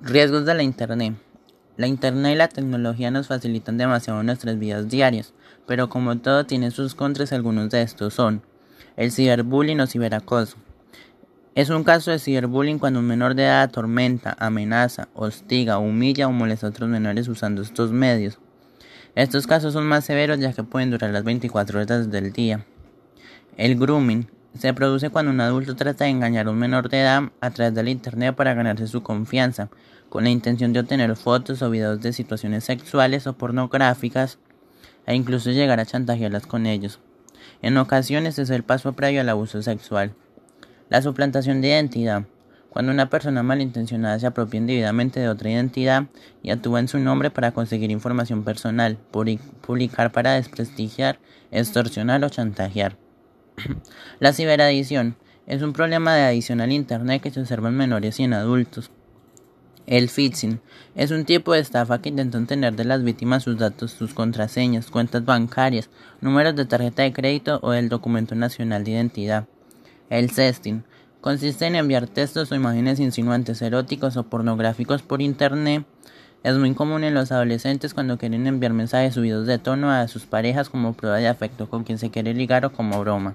Riesgos de la Internet. La Internet y la tecnología nos facilitan demasiado nuestras vidas diarias, pero como todo tiene sus contras, algunos de estos son el ciberbullying o ciberacoso. Es un caso de ciberbullying cuando un menor de edad atormenta, amenaza, hostiga, humilla o molesta a otros menores usando estos medios. Estos casos son más severos ya que pueden durar las 24 horas del día. El grooming se produce cuando un adulto trata de engañar a un menor de edad a través del Internet para ganarse su confianza, con la intención de obtener fotos o videos de situaciones sexuales o pornográficas e incluso llegar a chantajearlas con ellos. En ocasiones es el paso previo al abuso sexual. La suplantación de identidad. Cuando una persona malintencionada se apropia indebidamente de otra identidad y actúa en su nombre para conseguir información personal, publicar para desprestigiar, extorsionar o chantajear. La ciberadición es un problema de adición al Internet que se observa en menores y en adultos. El phishing es un tipo de estafa que intenta tener de las víctimas sus datos, sus contraseñas, cuentas bancarias, números de tarjeta de crédito o el documento nacional de identidad. El sexting consiste en enviar textos o imágenes insinuantes eróticos o pornográficos por Internet. Es muy común en los adolescentes cuando quieren enviar mensajes subidos de tono a sus parejas como prueba de afecto con quien se quiere ligar o como broma.